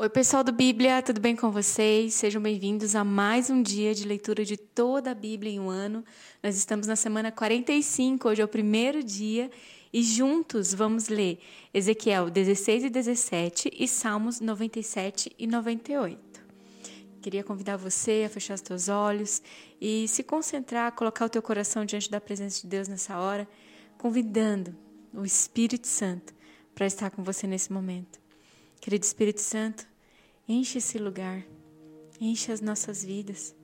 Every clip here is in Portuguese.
Oi, pessoal do Bíblia, tudo bem com vocês? Sejam bem-vindos a mais um dia de leitura de toda a Bíblia em um ano. Nós estamos na semana 45, hoje é o primeiro dia, e juntos vamos ler Ezequiel 16 e 17 e Salmos 97 e 98. Queria convidar você a fechar os teus olhos e se concentrar, colocar o teu coração diante da presença de Deus nessa hora, convidando o Espírito Santo para estar com você nesse momento. Querido Espírito Santo, enche esse lugar, enche as nossas vidas.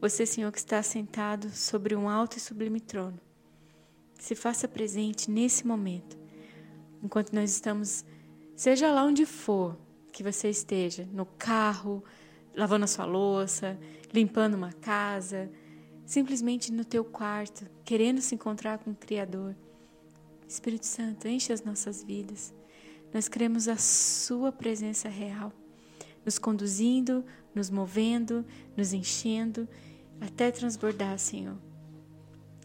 Você, Senhor, que está sentado sobre um alto e sublime trono, se faça presente nesse momento, enquanto nós estamos, seja lá onde for que você esteja, no carro, lavando a sua louça, limpando uma casa, simplesmente no teu quarto, querendo se encontrar com o Criador. Espírito Santo, enche as nossas vidas. Nós queremos a Sua presença real, nos conduzindo, nos movendo, nos enchendo, até transbordar, Senhor.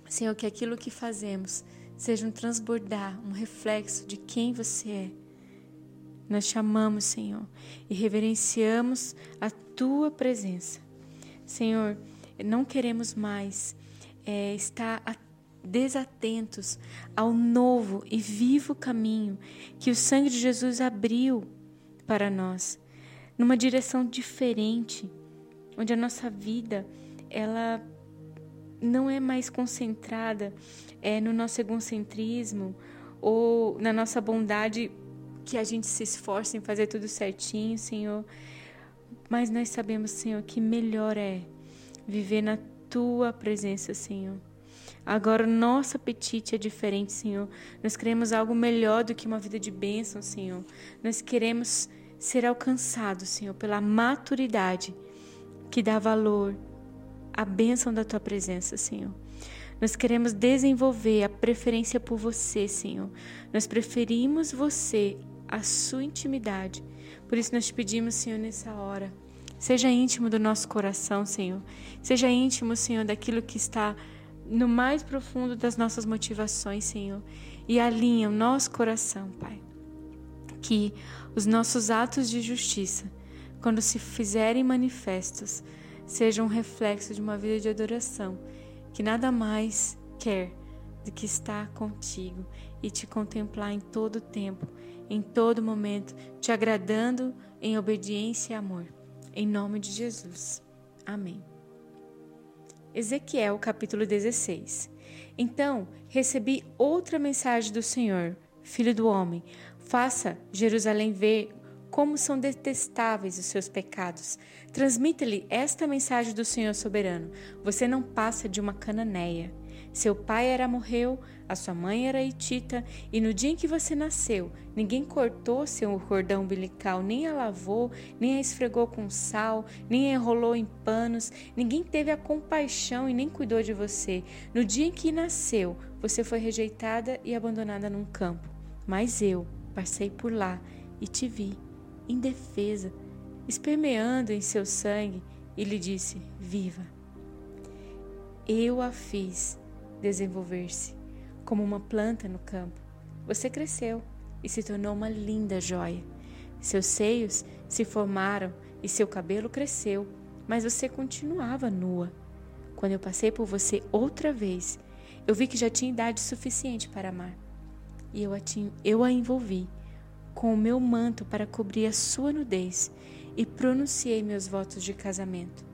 Senhor, que aquilo que fazemos seja um transbordar, um reflexo de quem você é. Nós te amamos, Senhor, e reverenciamos a Tua presença. Senhor, não queremos mais é, estar atento desatentos ao novo e vivo caminho que o sangue de Jesus abriu para nós, numa direção diferente, onde a nossa vida ela não é mais concentrada é, no nosso egocentrismo ou na nossa bondade que a gente se esforça em fazer tudo certinho, Senhor. Mas nós sabemos, Senhor, que melhor é viver na tua presença, Senhor. Agora o nosso apetite é diferente, Senhor. Nós queremos algo melhor do que uma vida de bênção, Senhor. Nós queremos ser alcançados, Senhor, pela maturidade que dá valor à bênção da tua presença, Senhor. Nós queremos desenvolver a preferência por você, Senhor. Nós preferimos você, a sua intimidade. Por isso nós te pedimos, Senhor, nessa hora. Seja íntimo do nosso coração, Senhor. Seja íntimo, Senhor, daquilo que está no mais profundo das nossas motivações, Senhor, e alinha o nosso coração, Pai. Que os nossos atos de justiça, quando se fizerem manifestos, sejam um reflexo de uma vida de adoração, que nada mais quer do que estar contigo e te contemplar em todo tempo, em todo momento, te agradando em obediência e amor. Em nome de Jesus. Amém. Ezequiel capítulo 16. Então recebi outra mensagem do Senhor, filho do homem: faça Jerusalém ver como são detestáveis os seus pecados. Transmita-lhe esta mensagem do Senhor soberano: você não passa de uma cananeia. Seu pai era morreu, a sua mãe era hitita, e no dia em que você nasceu, ninguém cortou seu cordão umbilical, nem a lavou, nem a esfregou com sal, nem a enrolou em panos, ninguém teve a compaixão e nem cuidou de você. No dia em que nasceu, você foi rejeitada e abandonada num campo. Mas eu passei por lá e te vi, indefesa, espermeando em seu sangue, e lhe disse: Viva! Eu a fiz desenvolver-se como uma planta no campo. Você cresceu e se tornou uma linda joia. Seus seios se formaram e seu cabelo cresceu, mas você continuava nua. Quando eu passei por você outra vez, eu vi que já tinha idade suficiente para amar. E eu a, eu a envolvi com o meu manto para cobrir a sua nudez e pronunciei meus votos de casamento.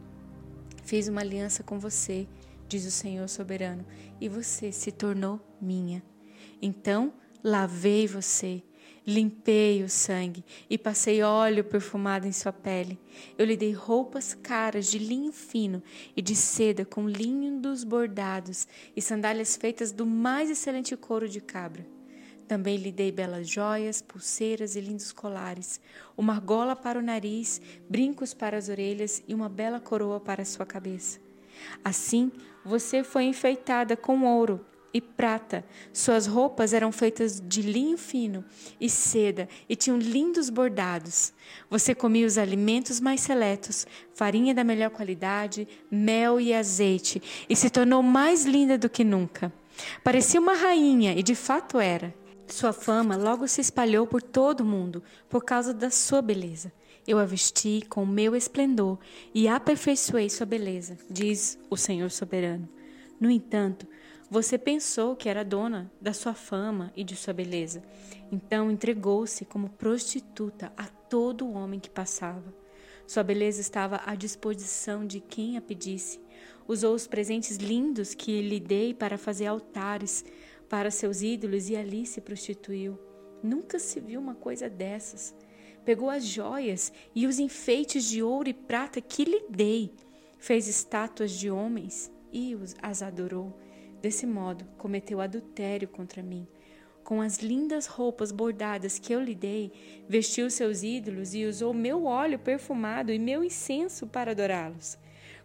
Fiz uma aliança com você diz o Senhor soberano, e você se tornou minha. Então lavei você, limpei o sangue e passei óleo perfumado em sua pele. Eu lhe dei roupas caras de linho fino e de seda com linho dos bordados e sandálias feitas do mais excelente couro de cabra. Também lhe dei belas joias, pulseiras e lindos colares, uma argola para o nariz, brincos para as orelhas e uma bela coroa para a sua cabeça. Assim, você foi enfeitada com ouro e prata. Suas roupas eram feitas de linho fino e seda e tinham lindos bordados. Você comia os alimentos mais seletos, farinha da melhor qualidade, mel e azeite, e se tornou mais linda do que nunca. Parecia uma rainha e de fato era. Sua fama logo se espalhou por todo o mundo por causa da sua beleza. Eu a vesti com meu esplendor e aperfeiçoei sua beleza, diz o Senhor soberano. No entanto, você pensou que era dona da sua fama e de sua beleza. Então entregou-se como prostituta a todo homem que passava. Sua beleza estava à disposição de quem a pedisse. Usou os presentes lindos que lhe dei para fazer altares para seus ídolos e ali se prostituiu. Nunca se viu uma coisa dessas. Pegou as joias e os enfeites de ouro e prata que lhe dei. Fez estátuas de homens e as adorou. Desse modo, cometeu adultério contra mim. Com as lindas roupas bordadas que eu lhe dei, vestiu seus ídolos e usou meu óleo perfumado e meu incenso para adorá-los.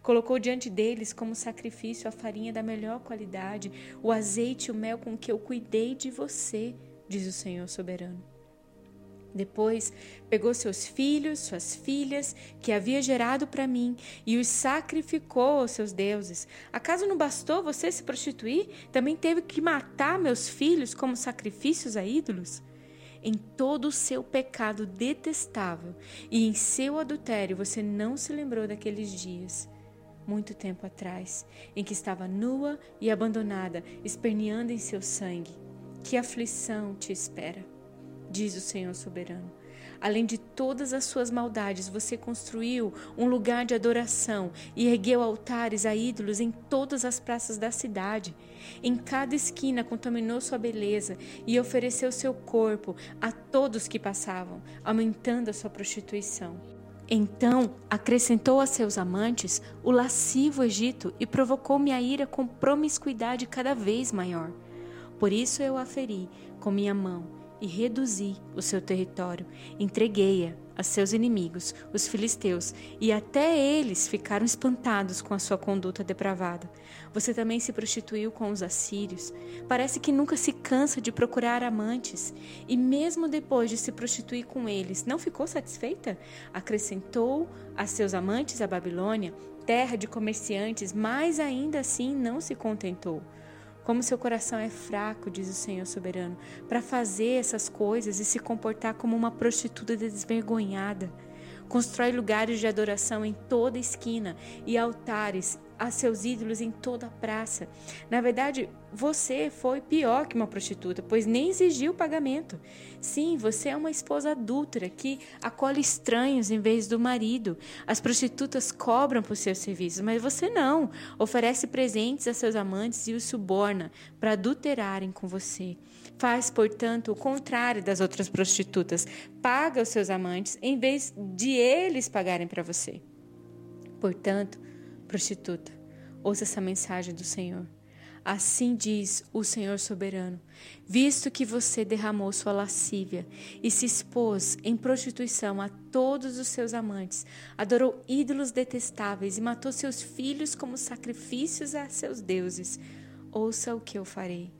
Colocou diante deles como sacrifício a farinha da melhor qualidade, o azeite e o mel com que eu cuidei de você, diz o Senhor soberano. Depois pegou seus filhos, suas filhas, que havia gerado para mim, e os sacrificou aos seus deuses. Acaso não bastou você se prostituir? Também teve que matar meus filhos como sacrifícios a ídolos? Em todo o seu pecado detestável e em seu adultério, você não se lembrou daqueles dias, muito tempo atrás, em que estava nua e abandonada, esperneando em seu sangue. Que aflição te espera! diz o Senhor soberano. Além de todas as suas maldades, você construiu um lugar de adoração e ergueu altares a ídolos em todas as praças da cidade. Em cada esquina contaminou sua beleza e ofereceu seu corpo a todos que passavam, aumentando a sua prostituição. Então acrescentou a seus amantes o lascivo Egito e provocou minha ira com promiscuidade cada vez maior. Por isso eu a feri com minha mão e reduzi o seu território. Entreguei-a a seus inimigos, os filisteus, e até eles ficaram espantados com a sua conduta depravada. Você também se prostituiu com os assírios. Parece que nunca se cansa de procurar amantes, e mesmo depois de se prostituir com eles, não ficou satisfeita? Acrescentou a seus amantes a Babilônia, terra de comerciantes, mas ainda assim não se contentou. Como seu coração é fraco, diz o Senhor soberano, para fazer essas coisas e se comportar como uma prostituta desvergonhada. Constrói lugares de adoração em toda esquina e altares a seus ídolos em toda a praça. Na verdade, você foi pior que uma prostituta, pois nem exigiu pagamento. Sim, você é uma esposa adúltera que acolhe estranhos em vez do marido. As prostitutas cobram por seus serviços, mas você não. Oferece presentes a seus amantes e os suborna para adulterarem com você. Faz, portanto, o contrário das outras prostitutas. Paga os seus amantes em vez de eles pagarem para você. Portanto, prostituta, ouça essa mensagem do Senhor. Assim diz o Senhor soberano: visto que você derramou sua lascívia e se expôs em prostituição a todos os seus amantes, adorou ídolos detestáveis e matou seus filhos como sacrifícios a seus deuses, ouça o que eu farei.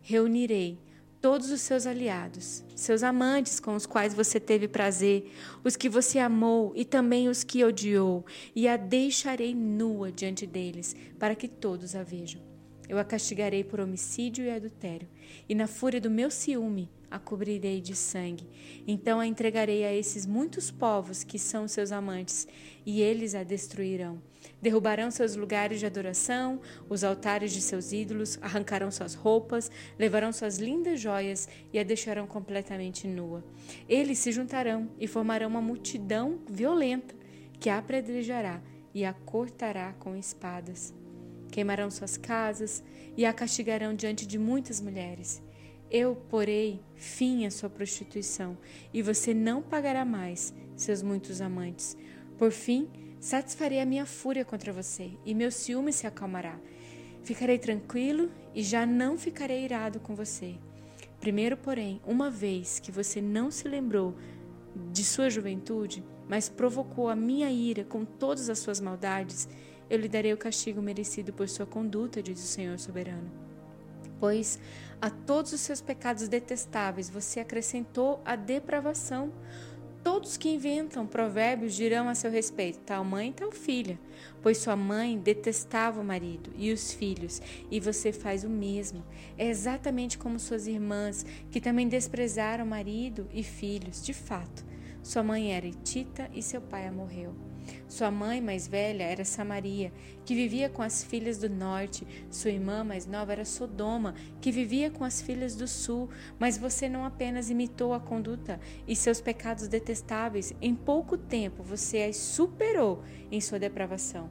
Reunirei todos os seus aliados, seus amantes com os quais você teve prazer, os que você amou e também os que odiou, e a deixarei nua diante deles, para que todos a vejam. Eu a castigarei por homicídio e adultério, e na fúria do meu ciúme a cobrirei de sangue. Então a entregarei a esses muitos povos que são seus amantes, e eles a destruirão. Derrubarão seus lugares de adoração, os altares de seus ídolos, arrancarão suas roupas, levarão suas lindas joias e a deixarão completamente nua. Eles se juntarão e formarão uma multidão violenta que a apedrejará e a cortará com espadas. Queimarão suas casas e a castigarão diante de muitas mulheres. Eu porei fim à sua prostituição, e você não pagará mais seus muitos amantes. Por fim, satisfarei a minha fúria contra você, e meu ciúme se acalmará. Ficarei tranquilo e já não ficarei irado com você. Primeiro, porém, uma vez que você não se lembrou de sua juventude, mas provocou a minha ira com todas as suas maldades, eu lhe darei o castigo merecido por sua conduta, diz o Senhor soberano pois a todos os seus pecados detestáveis você acrescentou a depravação. Todos que inventam provérbios dirão a seu respeito: tal mãe, tal filha, pois sua mãe detestava o marido e os filhos, e você faz o mesmo. É exatamente como suas irmãs, que também desprezaram marido e filhos. De fato, Sua mãe era Itita e seu pai a morreu. Sua mãe mais velha era Samaria, que vivia com as filhas do norte. Sua irmã mais nova era Sodoma, que vivia com as filhas do sul. Mas você não apenas imitou a conduta e seus pecados detestáveis, em pouco tempo você as superou em sua depravação.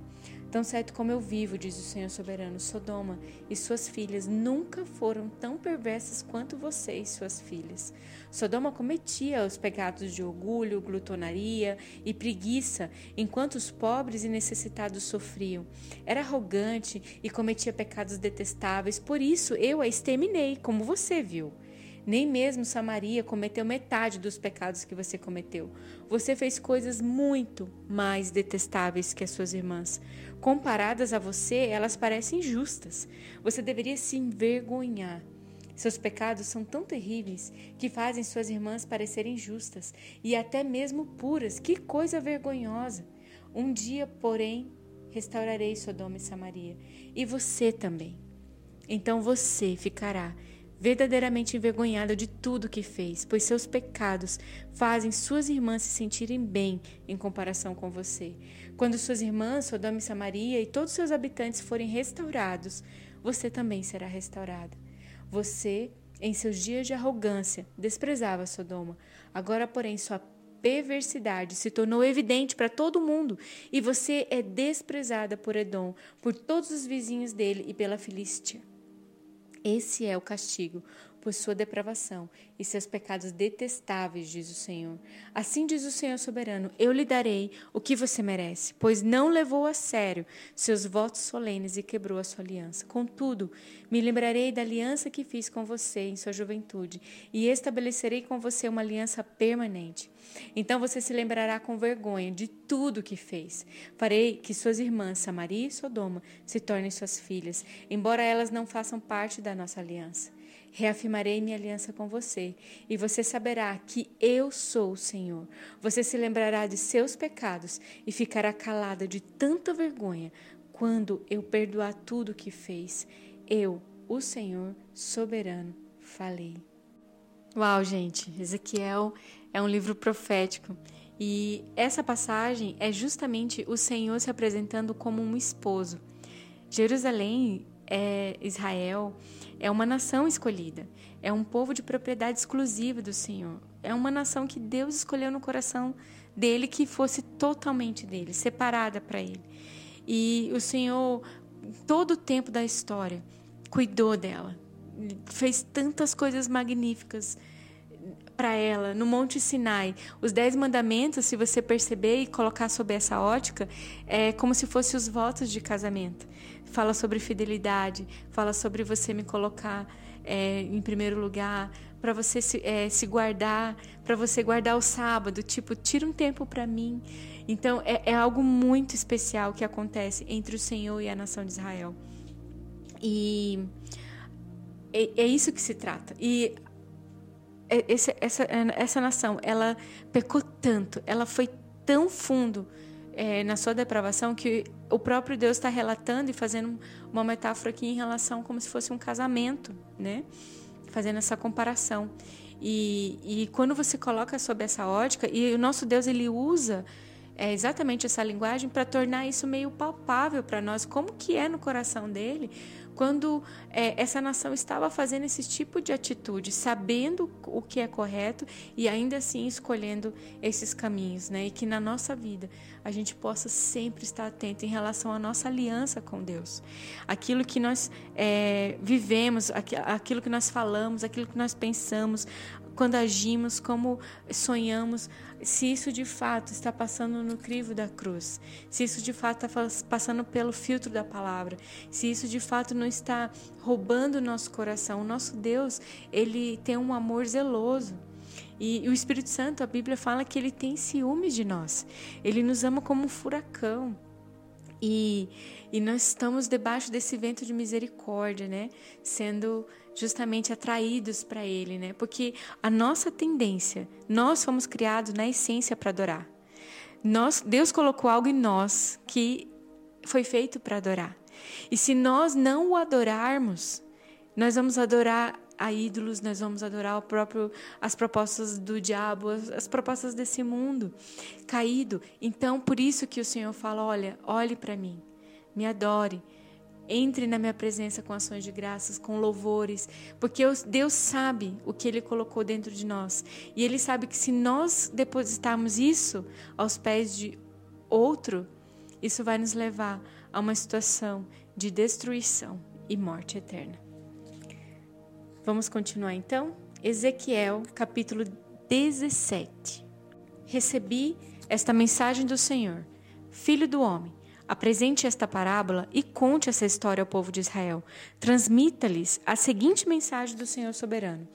Tão certo como eu vivo, diz o Senhor soberano, Sodoma e suas filhas nunca foram tão perversas quanto você e suas filhas. Sodoma cometia os pecados de orgulho, glutonaria e preguiça, enquanto os pobres e necessitados sofriam. Era arrogante e cometia pecados detestáveis, por isso eu a exterminei, como você viu. Nem mesmo Samaria cometeu metade dos pecados que você cometeu. Você fez coisas muito mais detestáveis que as suas irmãs. Comparadas a você, elas parecem justas. Você deveria se envergonhar. Seus pecados são tão terríveis que fazem suas irmãs parecerem justas e até mesmo puras. Que coisa vergonhosa! Um dia, porém, restaurarei Sodoma e Samaria, e você também. Então você ficará verdadeiramente envergonhada de tudo que fez, pois seus pecados fazem suas irmãs se sentirem bem em comparação com você. Quando suas irmãs, Sodoma e Samaria e todos seus habitantes forem restaurados, você também será restaurada. Você, em seus dias de arrogância, desprezava Sodoma. Agora, porém, sua perversidade se tornou evidente para todo mundo e você é desprezada por Edom, por todos os vizinhos dele e pela Filístia. Esse é o castigo por sua depravação e seus pecados detestáveis, diz o Senhor. Assim diz o Senhor soberano: Eu lhe darei o que você merece, pois não levou a sério seus votos solenes e quebrou a sua aliança. Contudo, me lembrarei da aliança que fiz com você em sua juventude e estabelecerei com você uma aliança permanente. Então você se lembrará com vergonha de tudo que fez. Farei que suas irmãs, Samaria e Sodoma, se tornem suas filhas, embora elas não façam parte da nossa aliança. Reafirmarei minha aliança com você, e você saberá que eu sou o Senhor. Você se lembrará de seus pecados e ficará calada de tanta vergonha quando eu perdoar tudo o que fez. Eu, o Senhor soberano, falei. Uau, gente, Ezequiel é um livro profético. E essa passagem é justamente o Senhor se apresentando como um esposo. Jerusalém é Israel, é uma nação escolhida, é um povo de propriedade exclusiva do Senhor. É uma nação que Deus escolheu no coração dele que fosse totalmente dele, separada para ele. E o Senhor, todo o tempo da história, cuidou dela, fez tantas coisas magníficas para ela no Monte Sinai. Os dez mandamentos, se você perceber e colocar sob essa ótica, é como se fossem os votos de casamento. Fala sobre fidelidade, fala sobre você me colocar é, em primeiro lugar, para você se, é, se guardar, para você guardar o sábado, tipo, tira um tempo para mim. Então, é, é algo muito especial que acontece entre o Senhor e a nação de Israel. E é, é isso que se trata. E esse, essa, essa nação, ela pecou tanto, ela foi tão fundo é, na sua depravação que o próprio Deus está relatando e fazendo uma metáfora aqui em relação como se fosse um casamento, né? Fazendo essa comparação. E, e quando você coloca sob essa ótica, e o nosso Deus ele usa é, exatamente essa linguagem para tornar isso meio palpável para nós, como que é no coração dele, quando é, essa nação estava fazendo esse tipo de atitude, sabendo o que é correto e ainda assim escolhendo esses caminhos, né? E que na nossa vida a gente possa sempre estar atento em relação à nossa aliança com Deus, aquilo que nós é, vivemos, aquilo que nós falamos, aquilo que nós pensamos, quando agimos, como sonhamos, se isso de fato está passando no crivo da cruz, se isso de fato está passando pelo filtro da palavra, se isso de fato não está roubando o nosso coração. O nosso Deus, ele tem um amor zeloso. E, o Espírito Santo, a Bíblia fala que ele tem ciúmes de nós. Ele nos ama como um furacão. E, e nós estamos debaixo desse vento de misericórdia, né? Sendo justamente atraídos para Ele, né? Porque a nossa tendência, nós fomos criados na essência para adorar. Nós, Deus colocou algo em nós que foi feito para adorar. E se nós não o adorarmos, nós vamos adorar a ídolos, nós vamos adorar o próprio, as propostas do diabo, as, as propostas desse mundo caído. Então, por isso que o Senhor fala: olha, olhe para mim, me adore. Entre na minha presença com ações de graças, com louvores, porque Deus sabe o que Ele colocou dentro de nós. E Ele sabe que se nós depositarmos isso aos pés de outro, isso vai nos levar a uma situação de destruição e morte eterna. Vamos continuar então? Ezequiel, capítulo 17. Recebi esta mensagem do Senhor: Filho do homem, apresente esta parábola e conte essa história ao povo de Israel. Transmita-lhes a seguinte mensagem do Senhor soberano: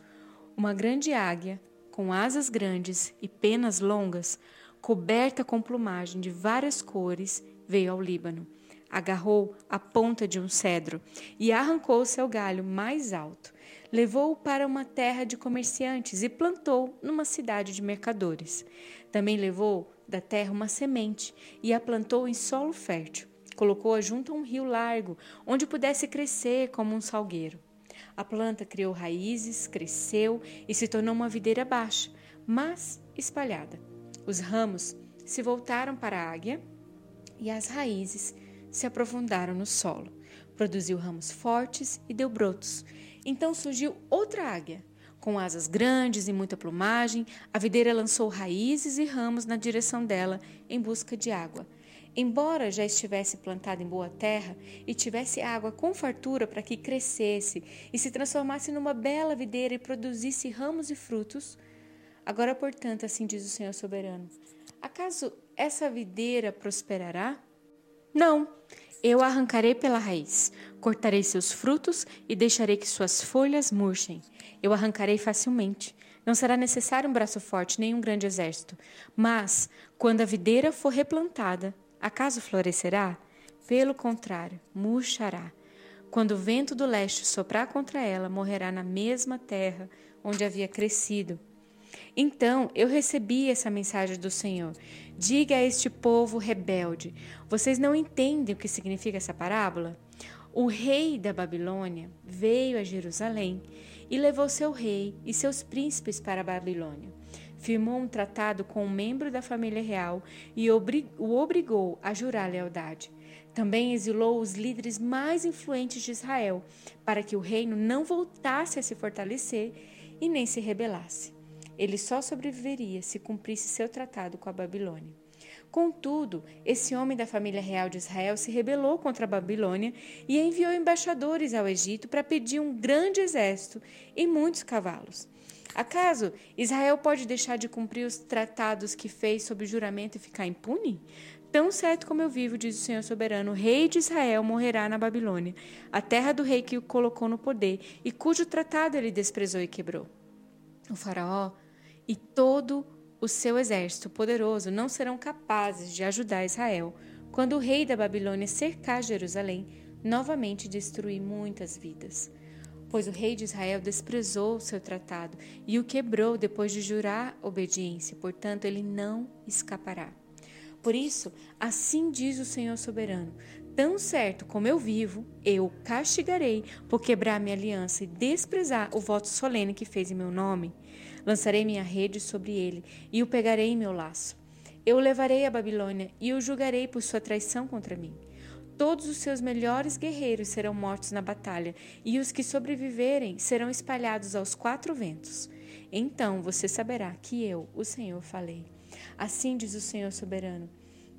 Uma grande águia, com asas grandes e penas longas, coberta com plumagem de várias cores, veio ao Líbano. Agarrou a ponta de um cedro e arrancou seu galho mais alto levou-o para uma terra de comerciantes e plantou numa cidade de mercadores. Também levou da terra uma semente e a plantou em solo fértil. Colocou-a junto a um rio largo, onde pudesse crescer como um salgueiro. A planta criou raízes, cresceu e se tornou uma videira baixa, mas espalhada. Os ramos se voltaram para a águia e as raízes se aprofundaram no solo. Produziu ramos fortes e deu brotos. Então surgiu outra águia. Com asas grandes e muita plumagem, a videira lançou raízes e ramos na direção dela, em busca de água. Embora já estivesse plantada em boa terra e tivesse água com fartura para que crescesse e se transformasse numa bela videira e produzisse ramos e frutos, agora, portanto, assim diz o Senhor soberano: acaso essa videira prosperará? Não, eu a arrancarei pela raiz, cortarei seus frutos e deixarei que suas folhas murchem. Eu arrancarei facilmente. Não será necessário um braço forte nem um grande exército. Mas, quando a videira for replantada, acaso florescerá? Pelo contrário, murchará. Quando o vento do leste soprar contra ela, morrerá na mesma terra onde havia crescido. Então eu recebi essa mensagem do Senhor. Diga a este povo rebelde: vocês não entendem o que significa essa parábola? O rei da Babilônia veio a Jerusalém e levou seu rei e seus príncipes para a Babilônia. Firmou um tratado com um membro da família real e o obrigou a jurar lealdade. Também exilou os líderes mais influentes de Israel, para que o reino não voltasse a se fortalecer e nem se rebelasse. Ele só sobreviveria se cumprisse seu tratado com a Babilônia. Contudo, esse homem da família real de Israel se rebelou contra a Babilônia e enviou embaixadores ao Egito para pedir um grande exército e muitos cavalos. Acaso Israel pode deixar de cumprir os tratados que fez sob juramento e ficar impune? Tão certo como eu vivo, diz o Senhor soberano, o rei de Israel morrerá na Babilônia, a terra do rei que o colocou no poder e cujo tratado ele desprezou e quebrou. O faraó e todo o seu exército poderoso não serão capazes de ajudar Israel quando o rei da Babilônia cercar Jerusalém, novamente destruir muitas vidas. Pois o rei de Israel desprezou o seu tratado e o quebrou depois de jurar obediência, portanto, ele não escapará. Por isso, assim diz o Senhor soberano: Tão certo como eu vivo, eu castigarei por quebrar minha aliança e desprezar o voto solene que fez em meu nome. Lançarei minha rede sobre ele e o pegarei em meu laço. Eu o levarei à Babilônia e o julgarei por sua traição contra mim. Todos os seus melhores guerreiros serão mortos na batalha, e os que sobreviverem serão espalhados aos quatro ventos. Então você saberá que eu, o Senhor, falei. Assim diz o Senhor soberano: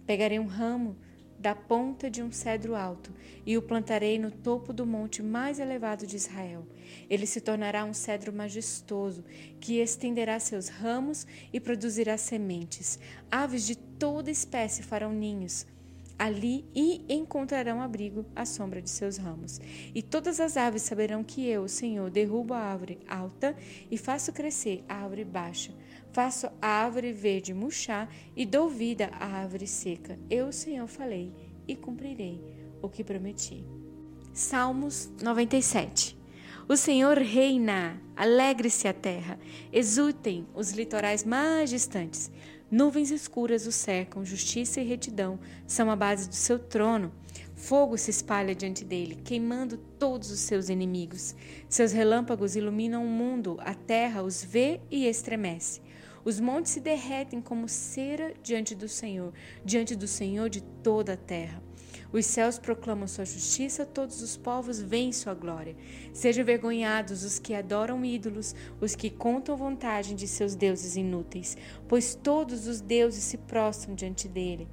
Pegarei um ramo da ponta de um cedro alto e o plantarei no topo do monte mais elevado de Israel. Ele se tornará um cedro majestoso que estenderá seus ramos e produzirá sementes. Aves de toda espécie farão ninhos ali e encontrarão abrigo à sombra de seus ramos. E todas as aves saberão que eu, o Senhor, derrubo a árvore alta e faço crescer a árvore baixa Faço a árvore verde murchar e dou vida à árvore seca. Eu, Senhor, falei e cumprirei o que prometi. Salmos 97 O Senhor reina, alegre-se a terra, exultem os litorais mais distantes. Nuvens escuras o cercam, justiça e retidão são a base do seu trono. Fogo se espalha diante dele, queimando todos os seus inimigos. Seus relâmpagos iluminam o mundo, a terra os vê e estremece. Os montes se derretem como cera diante do Senhor, diante do Senhor de toda a terra. Os céus proclamam sua justiça, todos os povos veem sua glória. Sejam envergonhados os que adoram ídolos, os que contam vantagem de seus deuses inúteis, pois todos os deuses se prostram diante dele.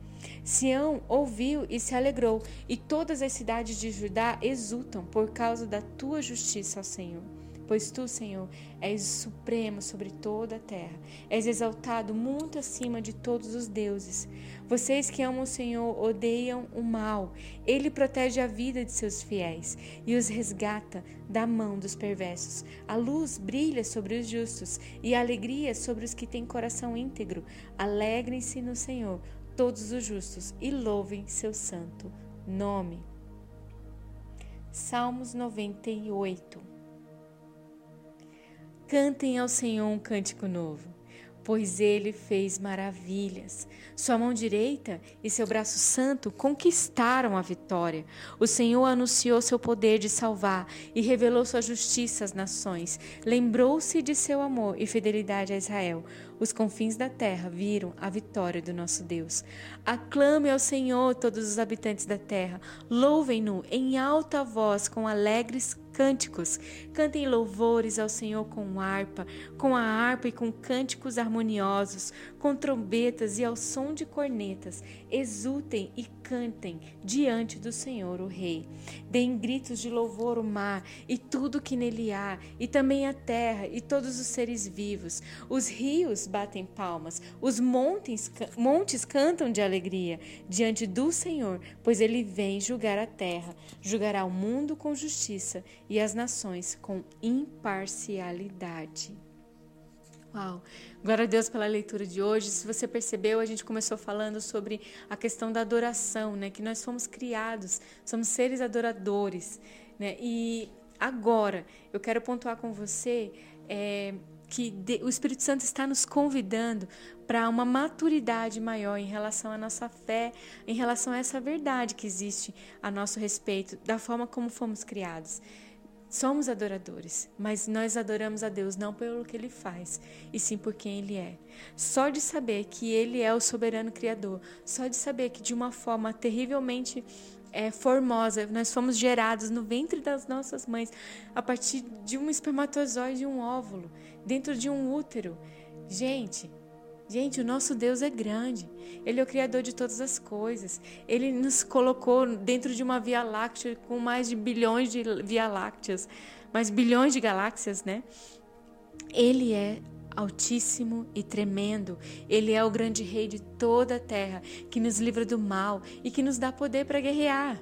Sião ouviu e se alegrou, e todas as cidades de Judá exultam por causa da tua justiça, ó Senhor. Pois tu, Senhor, és supremo sobre toda a terra, és exaltado muito acima de todos os deuses. Vocês que amam o Senhor odeiam o mal. Ele protege a vida de seus fiéis e os resgata da mão dos perversos. A luz brilha sobre os justos e a alegria sobre os que têm coração íntegro. Alegrem-se no Senhor todos os justos e louvem seu santo nome. Salmos 98 Cantem ao Senhor um cântico novo, pois ele fez maravilhas. Sua mão direita e seu braço santo conquistaram a vitória. O Senhor anunciou seu poder de salvar e revelou sua justiça às nações. Lembrou-se de seu amor e fidelidade a Israel. Os confins da terra viram a vitória do nosso Deus. Aclame ao Senhor todos os habitantes da terra. Louvem-no em alta voz com alegres cânticos. Cantem louvores ao Senhor com harpa, com a harpa e com cânticos harmoniosos, com trombetas e ao som de cornetas. Exultem e cantem diante do Senhor, o Rei. Deem gritos de louvor o mar e tudo que nele há, e também a terra e todos os seres vivos. Os rios batem palmas, os montes, montes cantam de alegria diante do Senhor, pois ele vem julgar a terra, julgará o mundo com justiça e as nações com imparcialidade. Uau! Glória a Deus pela leitura de hoje. Se você percebeu, a gente começou falando sobre a questão da adoração, né? Que nós fomos criados, somos seres adoradores, né? E agora eu quero pontuar com você é, que o Espírito Santo está nos convidando para uma maturidade maior em relação à nossa fé, em relação a essa verdade que existe a nosso respeito, da forma como fomos criados. Somos adoradores, mas nós adoramos a Deus não pelo que ele faz, e sim por quem ele é. Só de saber que ele é o soberano criador, só de saber que de uma forma terrivelmente é, formosa, nós fomos gerados no ventre das nossas mães a partir de um espermatozoide e um óvulo, dentro de um útero. Gente, Gente, o nosso Deus é grande. Ele é o Criador de todas as coisas. Ele nos colocou dentro de uma Via Láctea com mais de bilhões de Via Lácteas, mais bilhões de galáxias, né? Ele é altíssimo e tremendo. Ele é o grande rei de toda a terra, que nos livra do mal e que nos dá poder para guerrear.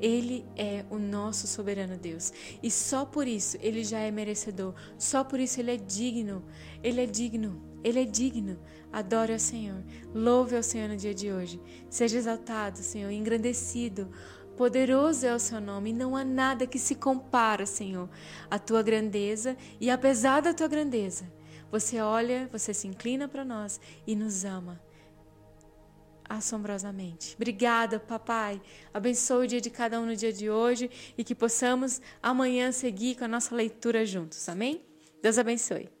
Ele é o nosso soberano Deus. E só por isso ele já é merecedor. Só por isso ele é digno. Ele é digno. Ele é digno. Adore ao Senhor. Louve ao Senhor no dia de hoje. Seja exaltado, Senhor, engrandecido. Poderoso é o seu nome, não há nada que se compara, Senhor, à tua grandeza, e apesar da tua grandeza, você olha, você se inclina para nós e nos ama assombrosamente. Obrigada, papai. Abençoe o dia de cada um no dia de hoje e que possamos amanhã seguir com a nossa leitura juntos. Amém? Deus abençoe.